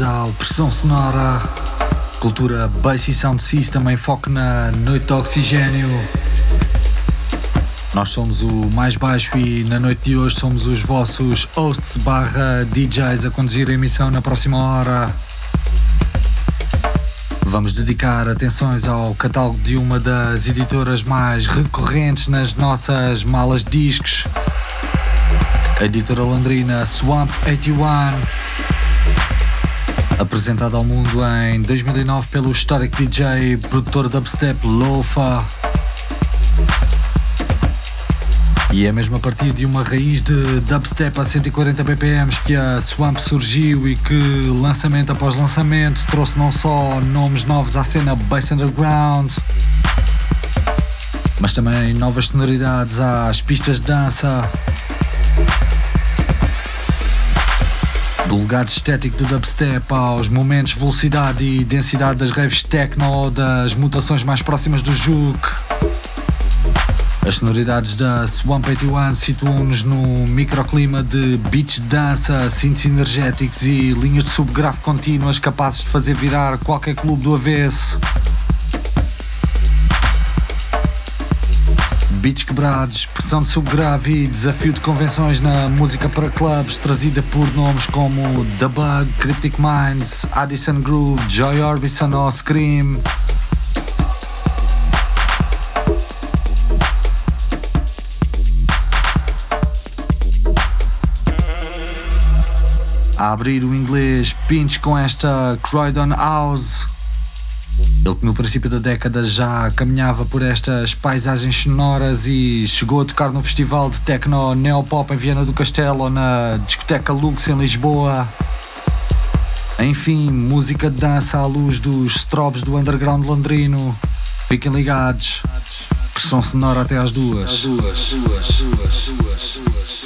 Ao Pressão Sonora, cultura Bass e Sound System em foco na noite de oxigênio. Nós somos o mais baixo e na noite de hoje somos os vossos hosts barra DJs a conduzir a emissão na próxima hora. Vamos dedicar atenções ao catálogo de uma das editoras mais recorrentes nas nossas malas discos, a editora londrina Swamp 81 apresentado ao mundo em 2009 pelo histórico DJ produtor dubstep Lofa. E é mesmo a partir de uma raiz de dubstep a 140 BPMs que a Swamp surgiu e que lançamento após lançamento trouxe não só nomes novos à cena bass underground, mas também novas sonoridades às pistas de dança do legado estético do dubstep aos momentos de velocidade e densidade das raves techno das mutações mais próximas do juke. As sonoridades da Swamp 81 situam-nos no microclima de de dança, synths energéticos e linhas de subgrafo contínuas capazes de fazer virar qualquer clube do avesso. Beats quebrados, pressão de subgrave e desafio de convenções na música para clubs, trazida por nomes como The Bug, Cryptic Minds, Addison Groove, Joy Orbison ou Scream. A abrir o inglês, pinch com esta Croydon House. Ele que no princípio da década já caminhava por estas paisagens sonoras e chegou a tocar no festival de techno neopop em Viana do Castelo na discoteca Lux em Lisboa. Enfim, música de dança à luz dos strobes do underground londrino. Fiquem ligados. Pressão sonora até às duas. Às duas, duas, duas, duas,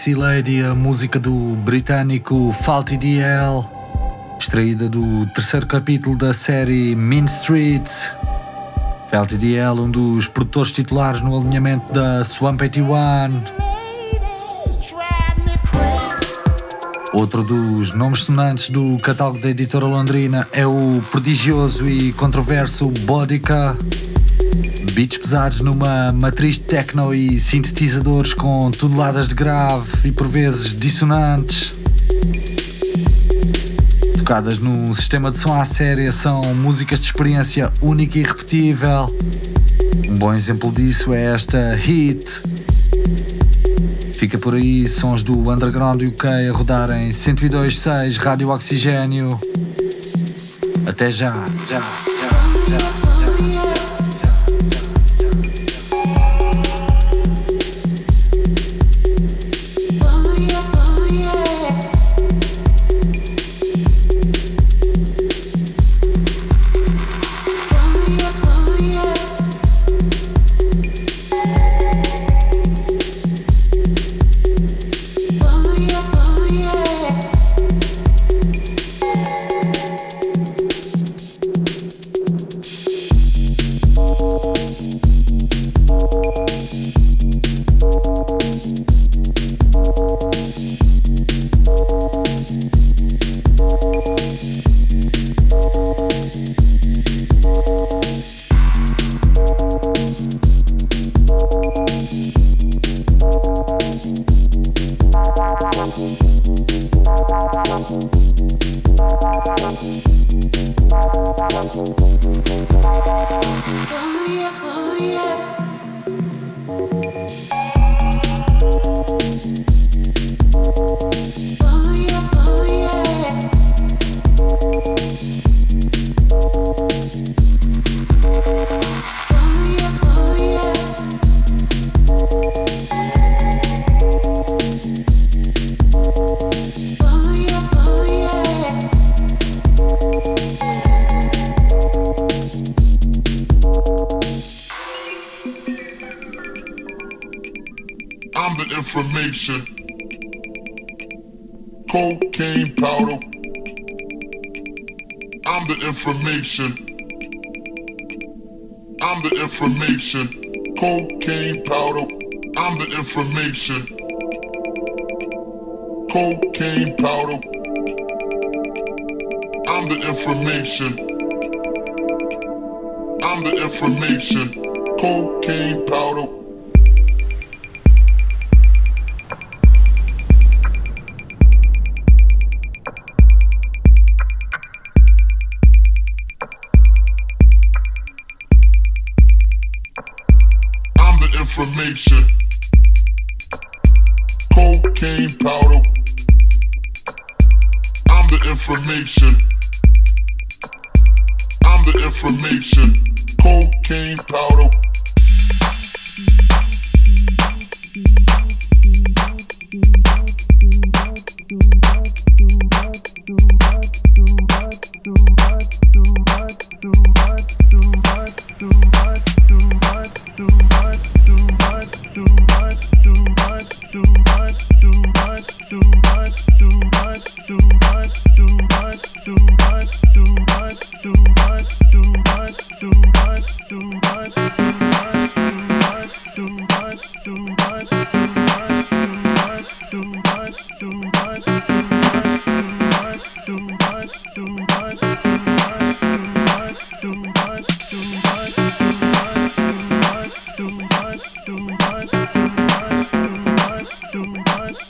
Sexy Lady, a música do britânico Faulty DL, extraída do terceiro capítulo da série Mean Streets. Faulty DL, um dos produtores titulares no alinhamento da Swamp 81. Outro dos nomes sonantes do catálogo da editora londrina é o prodigioso e controverso Bodica beats pesados numa matriz de techno e sintetizadores com toneladas de grave e por vezes dissonantes. Tocadas num sistema de som à séria, são músicas de experiência única e repetível. Um bom exemplo disso é esta Hit. Fica por aí sons do Underground UK a rodar em 102.6 Rádio Oxigênio. Até já. já, já, já. information. Cocaine powder. I'm the information. I'm the information. Cocaine powder. I'm the information. Cocaine powder. I'm the information. I'm the information. Cocaine powder. information. Cocaine powder. I'm the information. I'm the information. Cocaine powder.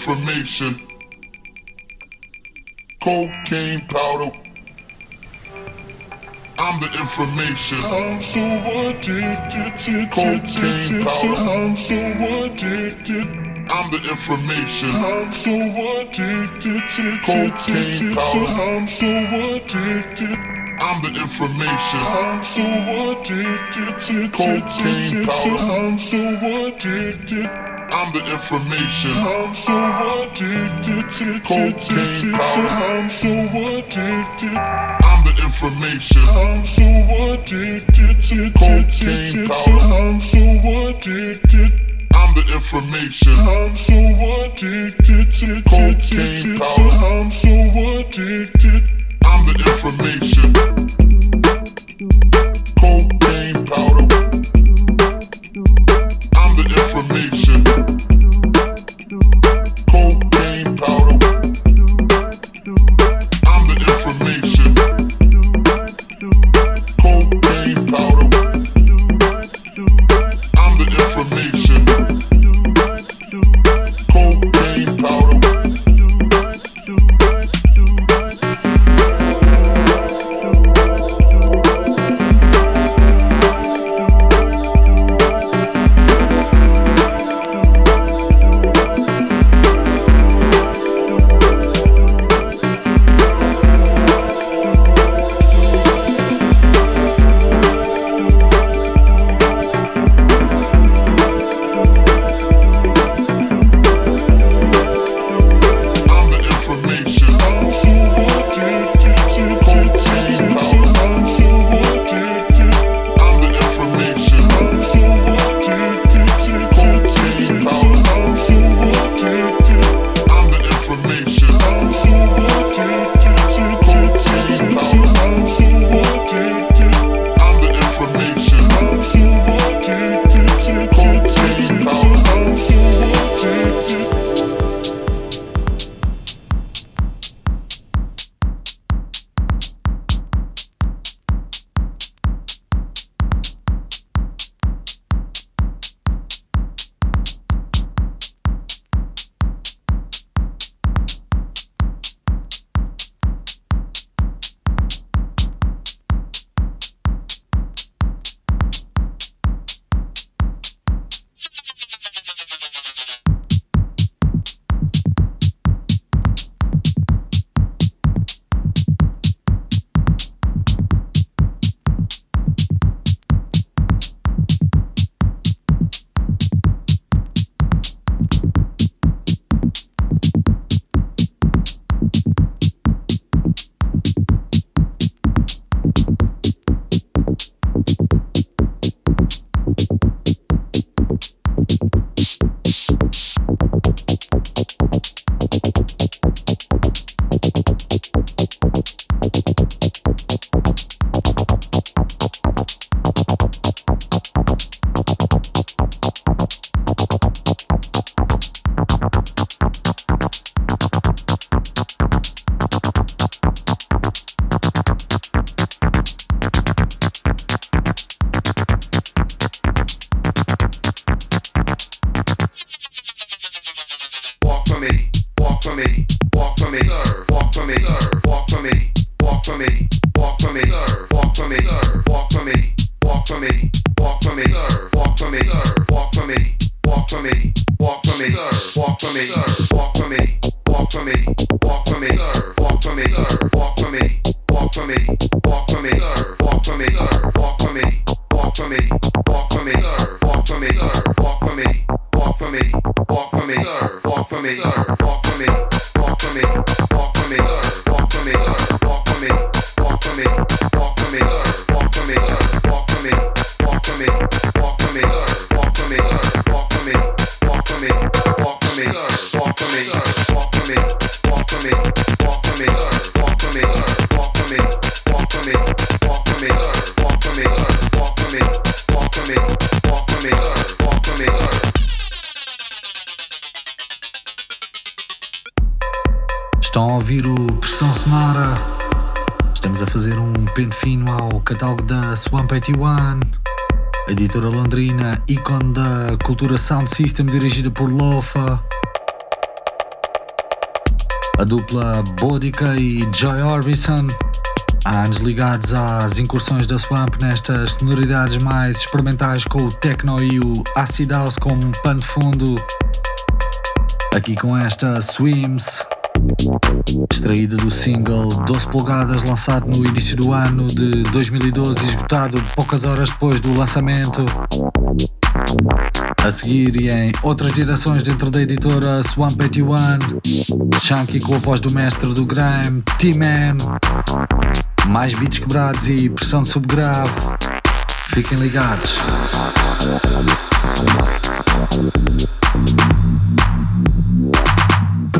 information. Cocaine powder. I'm the information. I'm so addicted. Cocaine powder. I'm so addicted. I'm the information. I'm so addicted to cocaine powder. I'm so addicted. I'm the information. I'm so addicted to cocaine powder. I'm so addicted. I'm the information. I'm so addicted. I'm so addicted. I'm the information. I'm so addicted. I'm so addicted. I'm the information. I'm so addicted. I'm so addicted. I'm the information. 21, editora londrina, ícone da cultura Sound System, dirigida por Lofa. A dupla Bodica e Joy Orbison, há anos ligados às incursões da Swamp nestas sonoridades mais experimentais com o techno e o acid house como pano de fundo. Aqui com esta Swims extraída do single 12 polegadas lançado no início do ano de 2012 esgotado poucas horas depois do lançamento. A seguir e em outras direções dentro da editora Swamp 81, Chunky com a voz do mestre do grime, T-Man, mais beats quebrados e pressão de subgrave. Fiquem ligados.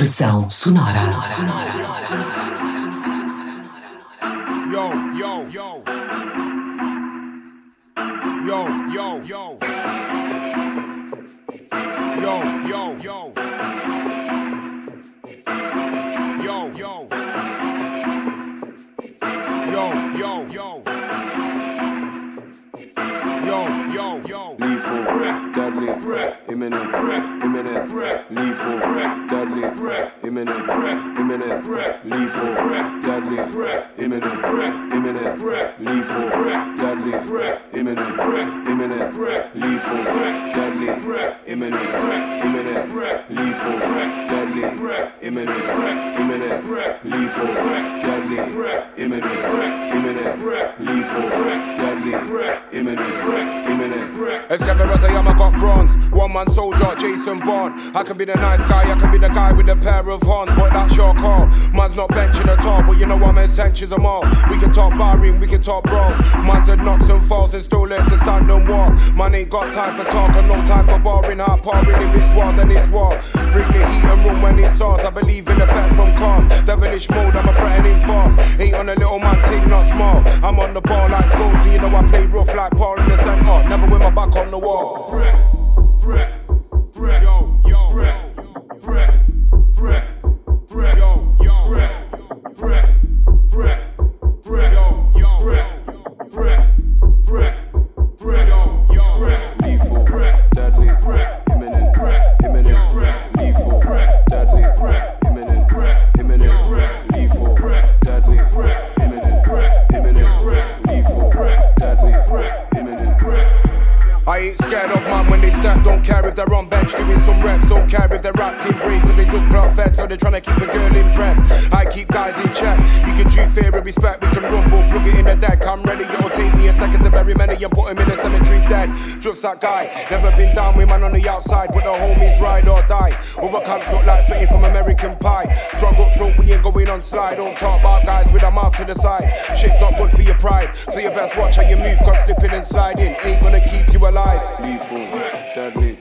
Pressão sonora. Yo, yo, yo. Yo, yo, yo. Lethal, deadly, imminent, imminent, lethal, deadly, imminent, imminent, lethal, deadly, imminent, imminent, lethal, deadly, imminent, imminent, lethal, deadly, imminent, imminent, lethal, deadly, imminent, imminent, lethal, deadly, imminent, imminent, lethal, deadly, imminent, imminent. As clever as I am, I got bronze. One man soldier, Jason Bond. I can be the nice guy, I can be the guy with a pair of horns. But that's your call. Man's not benching at all, but you know I'm centuries of all. We can talk barring, we can talk bros. Man's had knocks and falls and still learn to stand and walk. Man ain't got time for talk and no time for boring. Heart pouring, if it's war, Bring the heat and room when it's ours. I believe in the threat from cars. Devilish mode, I'm a threatening force. Ain't on a little man thing, not small. I'm on the ball like schools, and you know I play rough like Paul in the centre. Never with my back on the wall. Yo, yo, that guy, never been down with man on the outside, but the homies ride or die. Other camps look like something from American Pie. Strong up front, we ain't going on slide, don't talk about guys with a mouth to the side. Shit's not good for your pride, so you best watch how you move, cause slipping and sliding ain't gonna keep you alive. Lethal, deadly,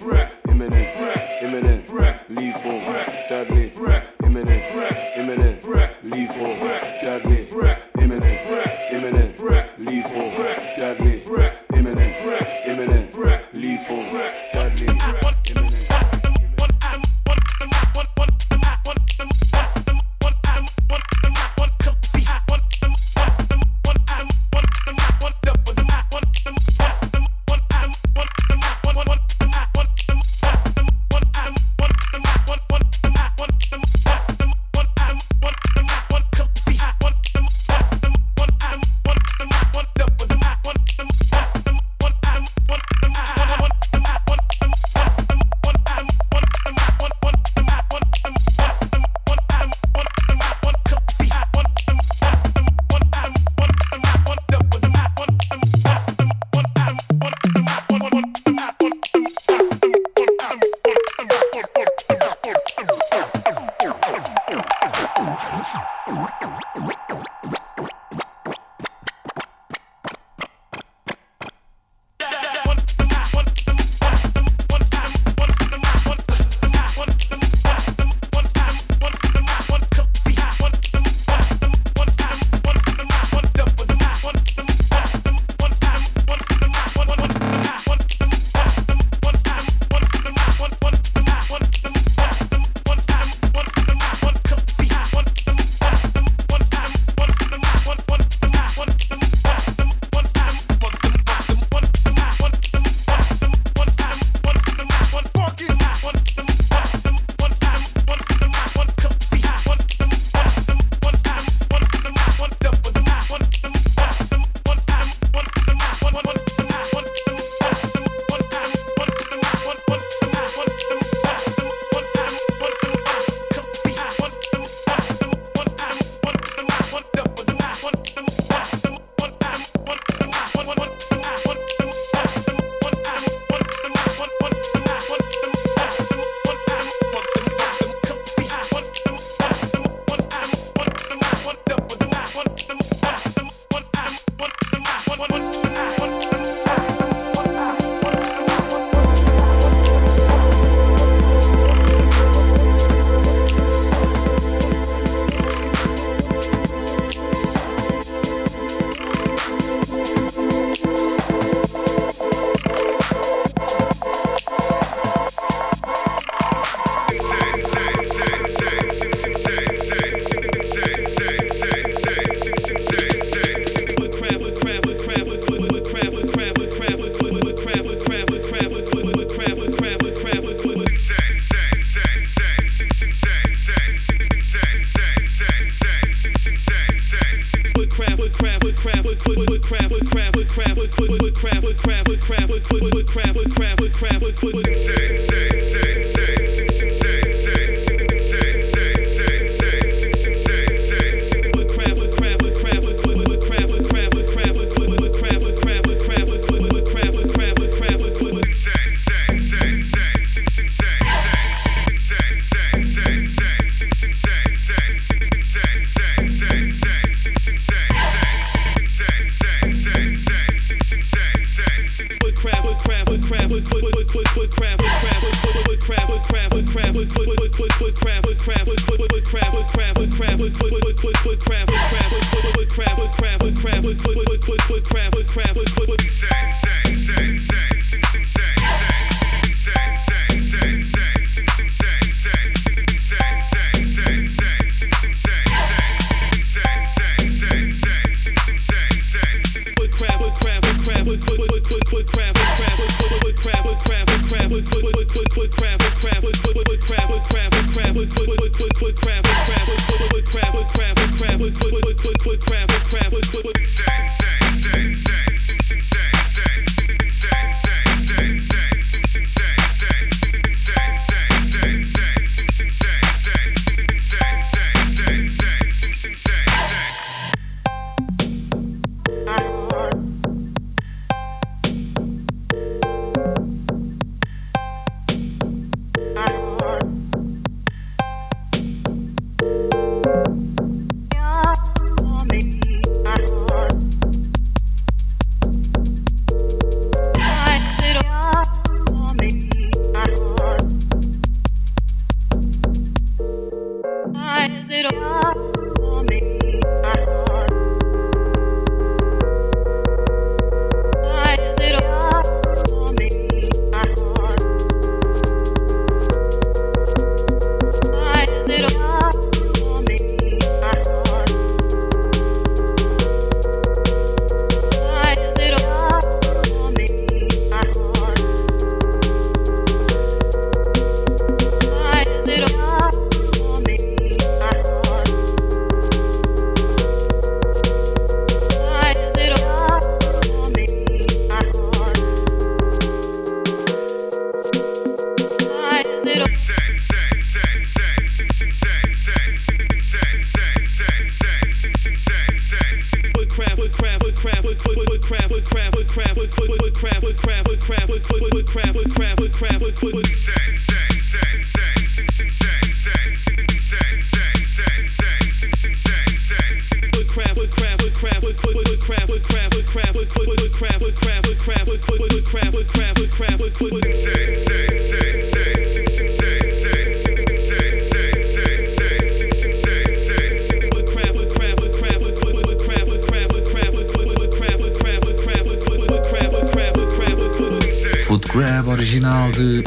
crap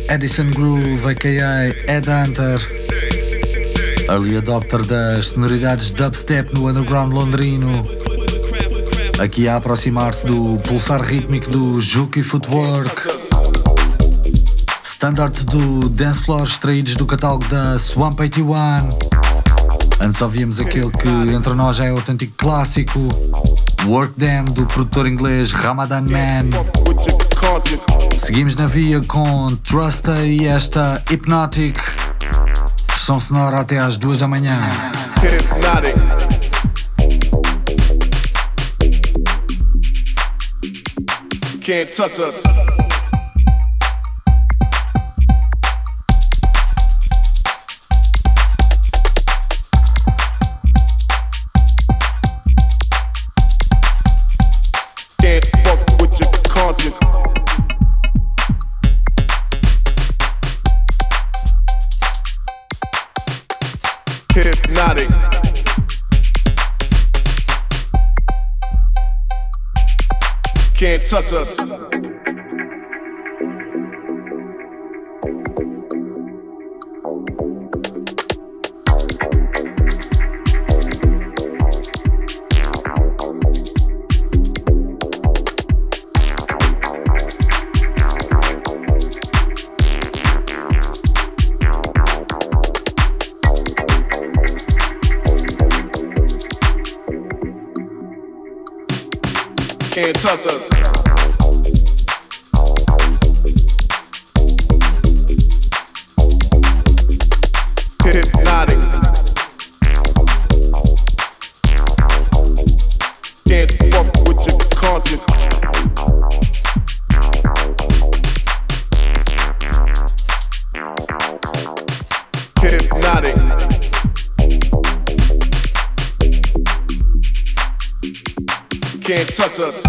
Edison Groove, a.k.a. Ed Hunter, early adopter das sonoridades dubstep no underground londrino, aqui a aproximar-se do pulsar rítmico do Juki Footwork, standards do dance floor extraídos do catálogo da Swamp 81. Antes ouvíamos aquele que entre nós já é autêntico clássico, Work Them do produtor inglês Ramadan Man. Seguimos na via com Trusta e esta Hypnotic. Versão sonora até às duas da manhã. Hypnotic. Can't touch us. Touch us. Can't touch us. Touch us.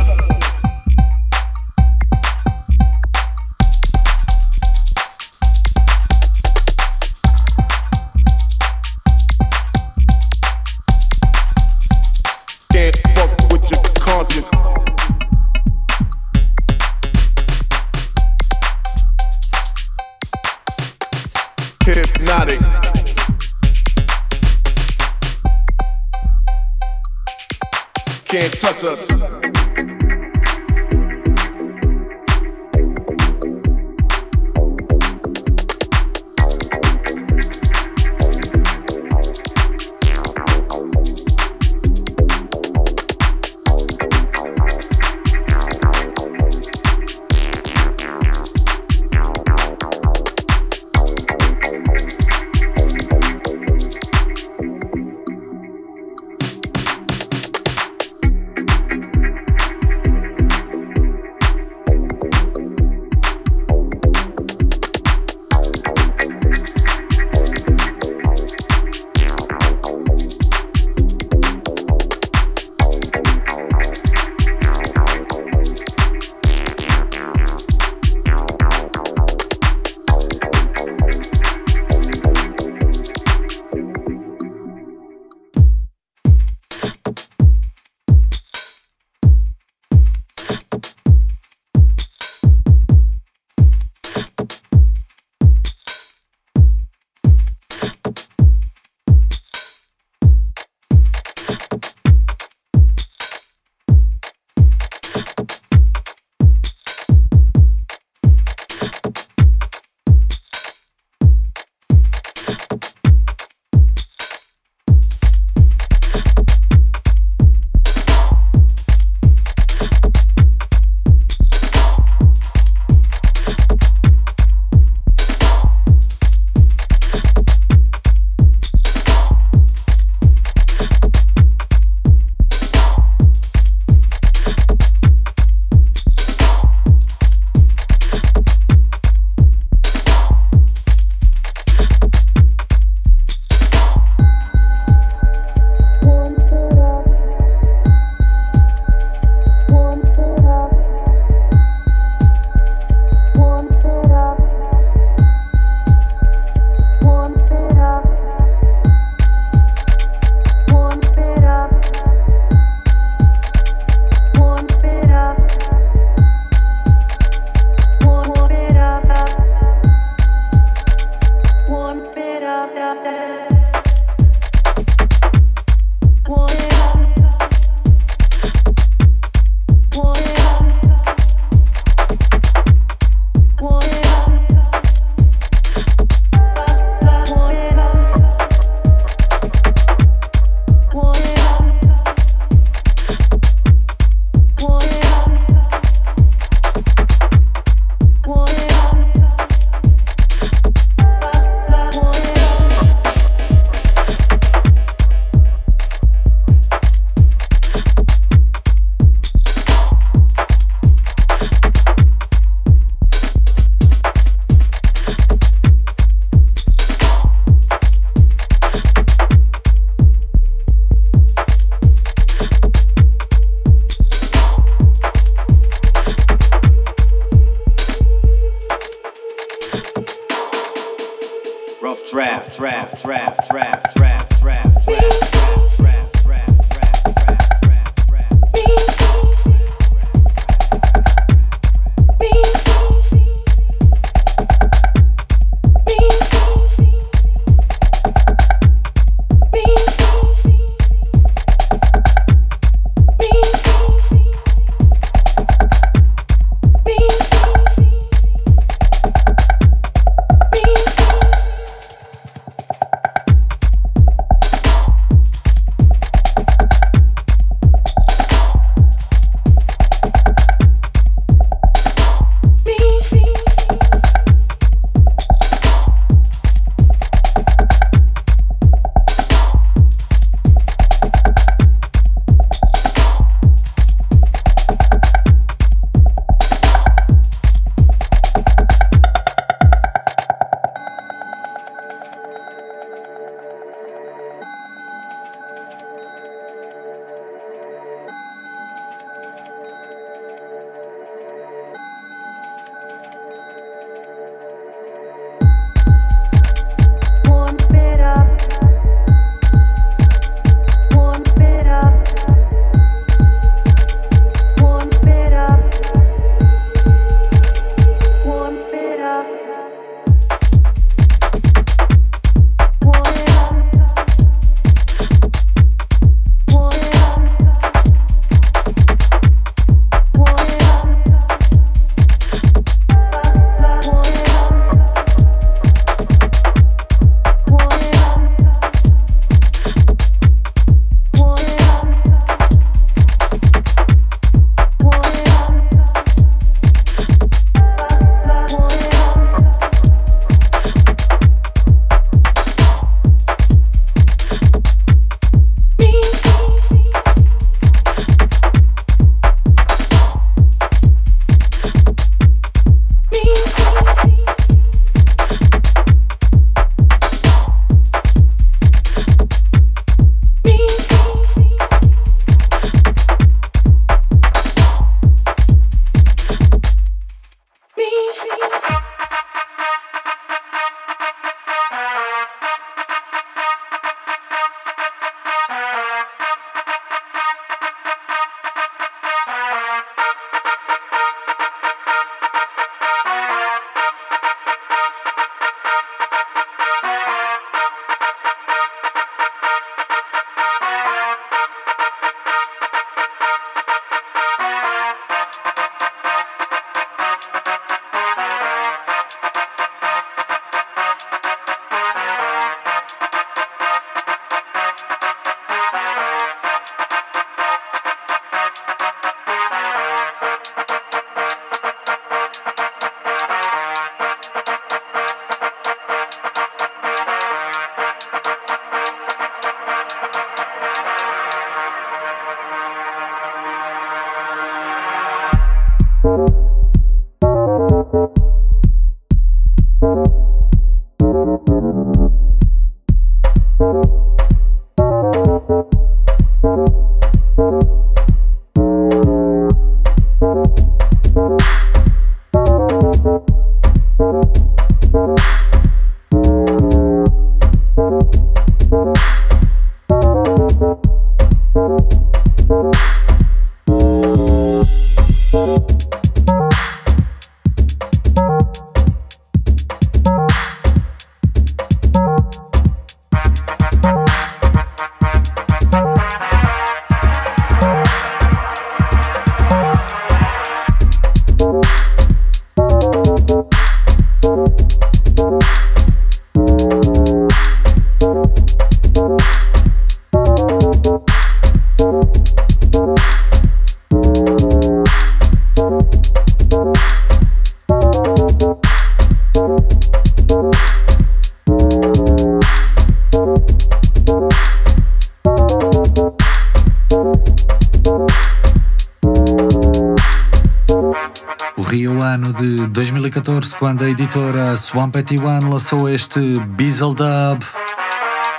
Quando a editora Swamp 81 lançou este Beazle Dub,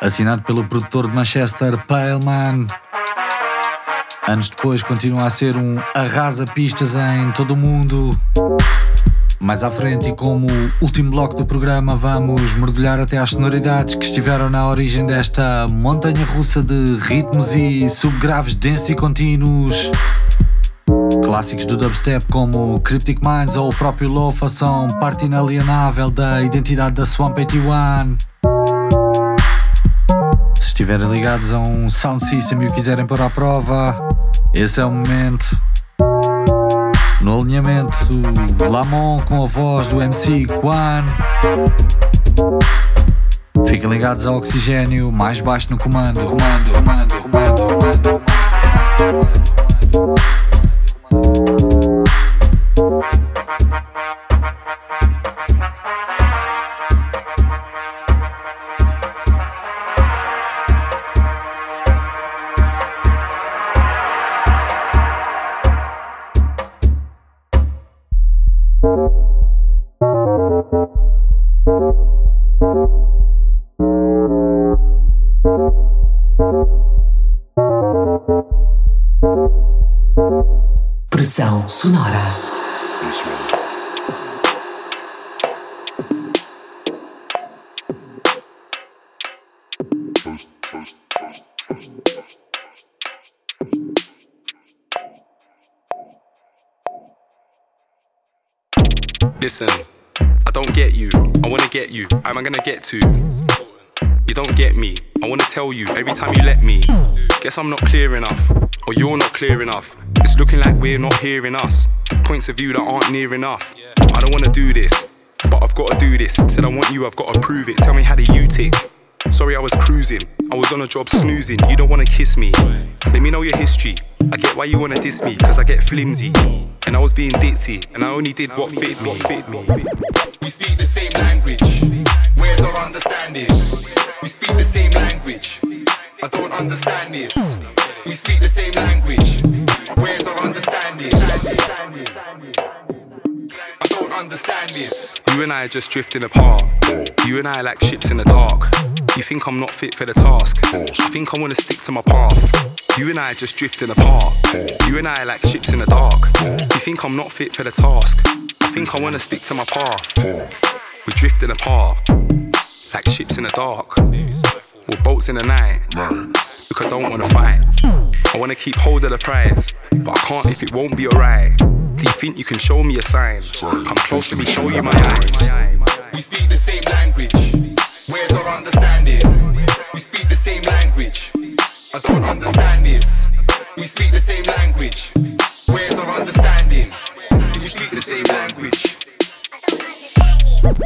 assinado pelo produtor de Manchester Paleman. Anos depois continua a ser um arrasa pistas em todo o mundo. Mais à frente, e como último bloco do programa, vamos mergulhar até às sonoridades que estiveram na origem desta montanha russa de ritmos e subgraves densos e contínuos. Clássicos do dubstep como Cryptic Minds ou o próprio Lofa são parte inalienável da identidade da Swamp 81. Se estiverem ligados a um sound system e o quiserem pôr à prova, esse é o momento. No alinhamento, Lamont com a voz do MC Quan. Fiquem ligados ao oxigênio, mais baixo no. Comando, comando, comando, comando. Listen, I don't get you. I wanna get you. Am I gonna get to? You don't get me. I wanna tell you every time you let me. Guess I'm not clear enough, or you're not clear enough. It's looking like we're not hearing us. Points of view that aren't near enough. I don't wanna do this, but I've gotta do this. Said I want you, I've gotta prove it. Tell me how do you tick? Sorry, I was cruising. I was on a job snoozing. You don't wanna kiss me. Let me know your history. I get why you wanna diss me, cause I get flimsy. And I was being ditzy, and I only did what fit me. We speak the same language. Where's our understanding? We speak the same language. I don't understand this. We speak the same language. Where's our understanding? I don't understand this. You and I are just drifting apart. You and I are like ships in the dark. You think I'm not fit for the task. I think I wanna stick to my path. You and I just drifting apart. You and I like ships in the dark. You think I'm not fit for the task. I think I wanna stick to my path. We're drifting apart. Like ships in the dark. We're boats in the night. Look, I don't wanna fight. I wanna keep hold of the prize. But I can't if it won't be alright. Do you think you can show me a sign? Come close to me, show you my eyes. We speak the same language. Where's our understanding? We speak the same language. I don't understand this. We speak the same language. Where's our understanding? We speak the same language. I don't understand this.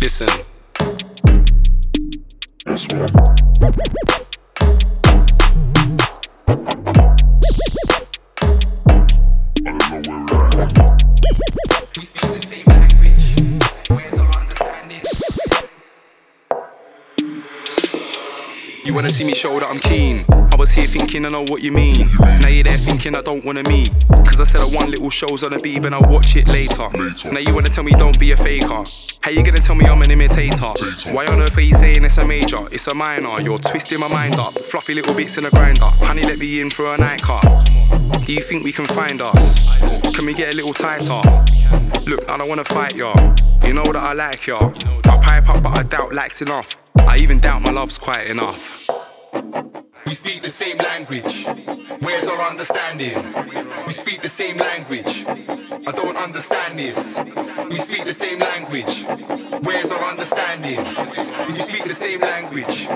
listen. We speak the same language. Where's our understanding? You wanna see me show that I'm keen? I was here thinking I know what you mean. Now you're there thinking I don't wanna meet. Cause I said I want little shows on the beat, but I'll watch it later. Now you wanna tell me don't be a faker. How you gonna tell me I'm an imitator? Why on earth are you saying it's a major? It's a minor. You're twisting my mind up. Fluffy little bits in a grinder. Honey, let me in for a night nightcap. Do you think we can find us? Can we get a little tighter? Look, I don't wanna fight ya. You know that I like ya. I pipe up, but I doubt likes enough. I even doubt my love's quite enough. We speak the same language. Where's our understanding? We speak the same language. I don't understand this. We speak the same language. Where's our understanding? We speak the same language.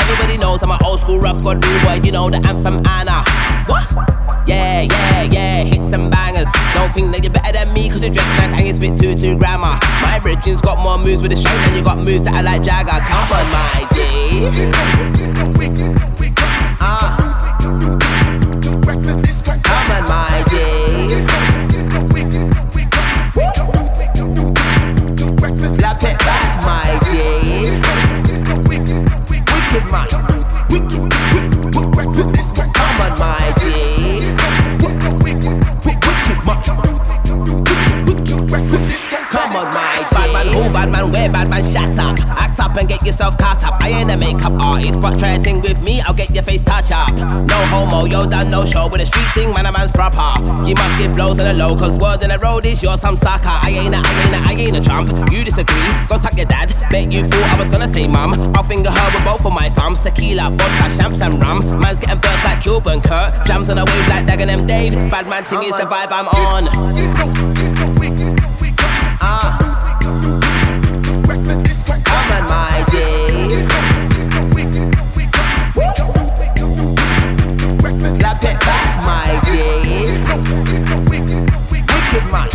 Everybody knows I'm an old school rough squad rude boy, you know the anthem Anna. What? Yeah, yeah, yeah, hit some bangers. Don't think that you're better than me, cause you're dressed nice and you spit two two grammar. My Virgin's got more moves with the show than you got moves that I like Jagger. Come on, my G. Come, Ah, on, my. Slap it. Wicked man. Wicked, bad man where, bad man shut up. Act up and get yourself caught up. I ain't a makeup artist, but try thing with me, I'll get your face touch up. No homo, yo done no show with a street thing, man a man's proper. You must get blows on the low, cause word in the road is you're some sucker. I ain't a, I ain't a, I ain't a chump. You disagree, go suck your dad. Bet you thought I was gonna say mum. I'll finger her with both of my thumbs. Tequila, vodka, champs and rum. Man's getting burst like Cuban Kurt. Jams on the wave like Dagan M. Dave. Bad man ting is the vibe I'm on. Ah. Slap it back, my. Wicked. Come on.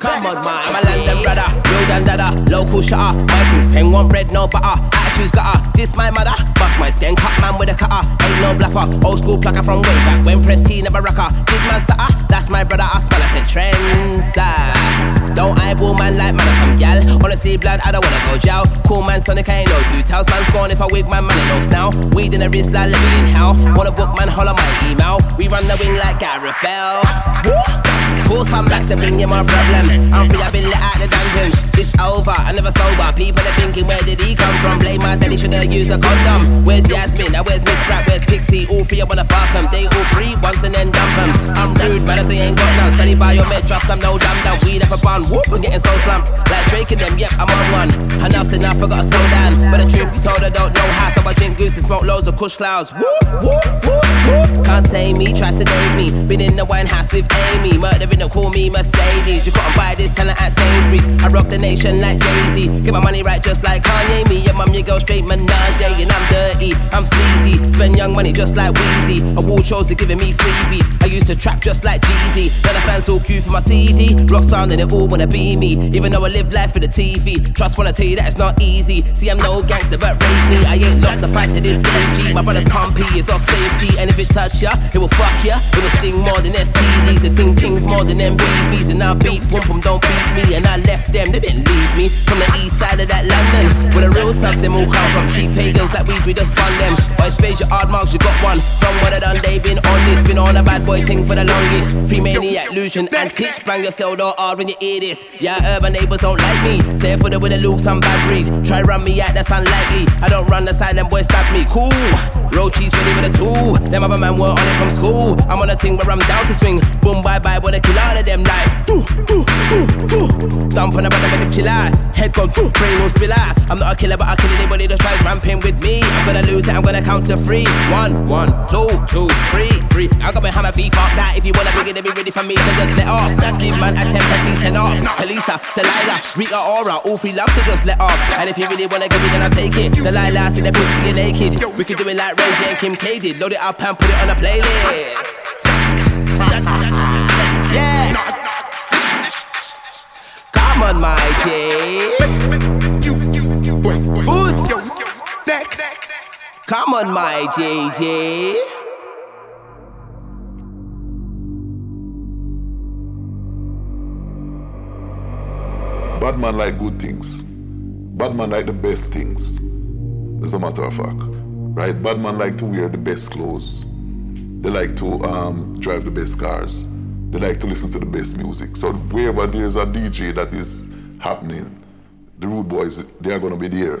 Come on, I'm a London brother, local shutter. My things pen want bread, no butter. Attitude's gutter, this my mother. My skin, cut man with a cutter. Ain't no bluffer, old school plucker from way back when press T never rocker. Did man stutter? That's my brother, I smell, I said trends. ah. Don't eyeball man like man, some gal. Wanna see blood, I don't wanna go jail. Cool man, Sonic, ain't no two tells. Man scorn if I wig my man, no now. Weed in the wrist, like me in hell. Wanna book man, holler my email. We run the wing like Gareth Bale. Woo! Course I'm back to bring you more problems. I'm free, I've been let out the dungeons. It's over, I never sober. People are thinking, where did he come from? Blame my daddy, should've used a condom. Where's Yasmin? Now where's Miss Pratt? Where's Pixie? All three, I wanna fuck 'em. They all three, once and then dump 'em. I'm rude, but I say ain't got none. Study by your med, trust I'm no dumb down. Weed up a bun, whoop, I'm getting so slumped. Like Drake and them, yep, I'm on one. Enough's enough, I gotta slow down. But the truth be told, I don't know how. So I drink goose and smoke loads of kush clouds. Whoop, whoop, whoop, whoop. Can't tame me, try to sedate me. Been in the wine house with Amy. Murdering the call me Mercedes. You couldn't buy this talent at Sainsbury's. I rock the nation like Jay Z. Get my money right just like Kanye. Me, your mum, you go straight menage. And I'm dirty, I'm sleazy. Spend young money just like Weezy. Award shows are giving me freebies. I used to trap just like Jeezy. Now the fans all queue for my CD. Rockstar and they all wanna be me. Even though I live life for the TV. Trust when I tell you that it's not easy. See, I'm no gangster, but rate me. I ain't lost the fight to this day. G. My brother's compy is off safety. And if it touch ya, it will fuck ya. It will sting more than STDs. The ting tings more than MBBs. And I beat boom boom, don't beat me. And I left them, they didn't leave me. From the east side of that London. Where the real thugs, them all come from. Cheap pagans like we, we just bun them. It's space your hard marks, you got one. From what I done, they been on this. Been on a bad boy thing for the longest. Free maniac, illusion, and teach. Bang yourself, don't hard when you hear this. Yeah, urban neighbors don't like me. Say for the with the looks, I'm bad breed. Try run me out, that's unlikely. I don't run the side, them boys stab me. Cool. Road cheese ready with a tool. Them other man were on it from school. I'm on a thing where I'm down to swing. Boom, bye bye, wanna kill all of them like. Do, do, do, do. Dump on a brother, make him chill out. Head gone, brain will spill out. I'm not a killer, but I kill anybody that tries ramping with me. I'm gonna lose it, I'm gonna count to three. One, one, two, two, three, three. I got my hammer feet, fuck that. If you wanna bring it, then be ready for me to just let off. That give man a temper, T send off. Talisa, Delilah, Rita, Aura, all three love to just let off. And if you really wanna give me, then I'll take it. Delilah, see the pussy, naked. We could do it like Ray J and Kim K did. Load it up and put it on a playlist. on my J. Boots. Come on, my JJ. Bad man like good things. Bad man like the best things. As a matter of fact, right? Bad man like to wear the best clothes. They like to um, drive the best cars they like to listen to the best music. So wherever there's a DJ that is happening, the rude boys, they are gonna be there.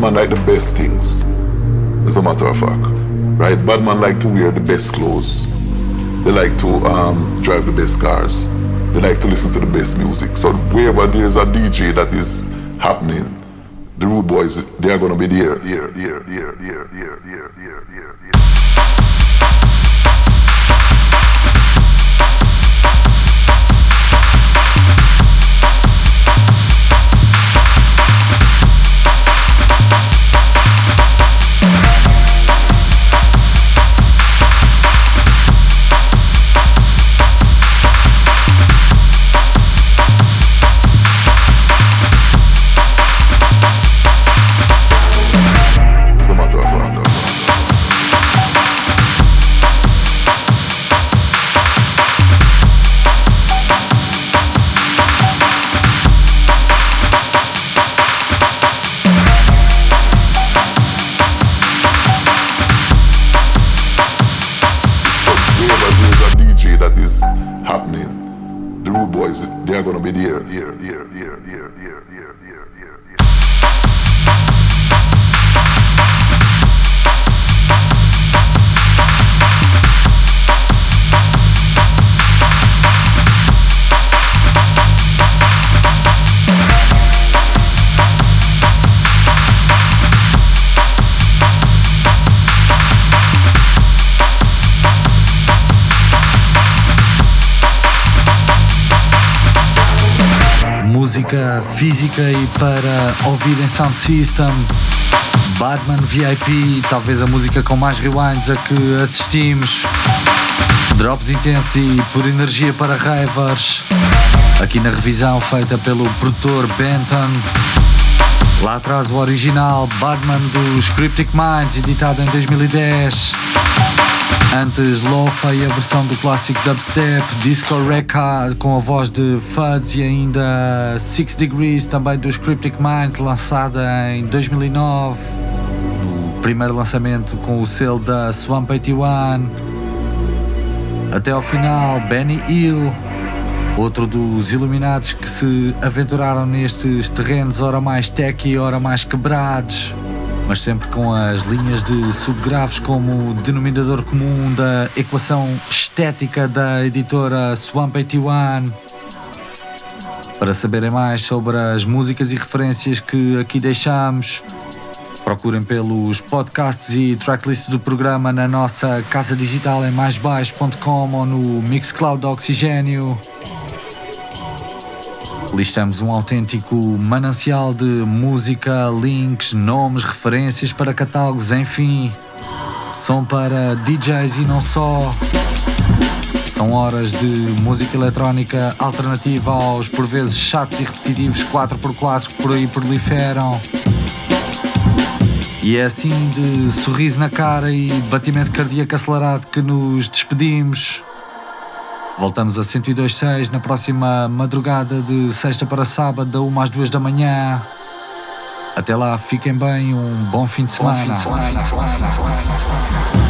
man like the best things, as a matter of fact. Right? Bad man like to wear the best clothes. They like to um, drive the best cars. They like to listen to the best music. So wherever there's a DJ that is happening, the rude boys, they are going to be there. Here, here, here, here, here, here, here, here. you, you música física e para ouvir em sound system. Batman VIP, talvez a música com mais rewinds a que assistimos. Drops intensos e por energia para ravers. Aqui na revisão feita pelo produtor Benton. Lá atrás o original Badman dos Cryptic Minds, editado em 2010. Antes Lofa e a versão do clássico dubstep Disco Record com a voz de Fudds e ainda Six Degrees também dos Cryptic Minds lançada em 2009 no primeiro lançamento com o selo da Swamp 81 até ao final Benny Hill outro dos iluminados que se aventuraram nestes terrenos ora mais tech e ora mais quebrados mas sempre com as linhas de subgraves como denominador comum da equação estética da editora Swamp 81. Para saberem mais sobre as músicas e referências que aqui deixamos, procurem pelos podcasts e tracklists do programa na nossa casa digital em maisbaixo.com ou no Mixcloud Oxigênio. Listamos um autêntico manancial de música, links, nomes, referências para catálogos, enfim. Som para DJs e não só. São horas de música eletrónica alternativa aos por vezes chatos e repetitivos 4x4 que por aí proliferam. E é assim de sorriso na cara e batimento cardíaco acelerado que nos despedimos. Voltamos a 102.6 na próxima madrugada de sexta para sábado, da 1 às 2 da manhã. Até lá, fiquem bem, um bom fim de semana. Bom fim de semana.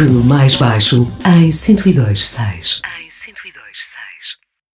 Crew mais baixo em 102.6.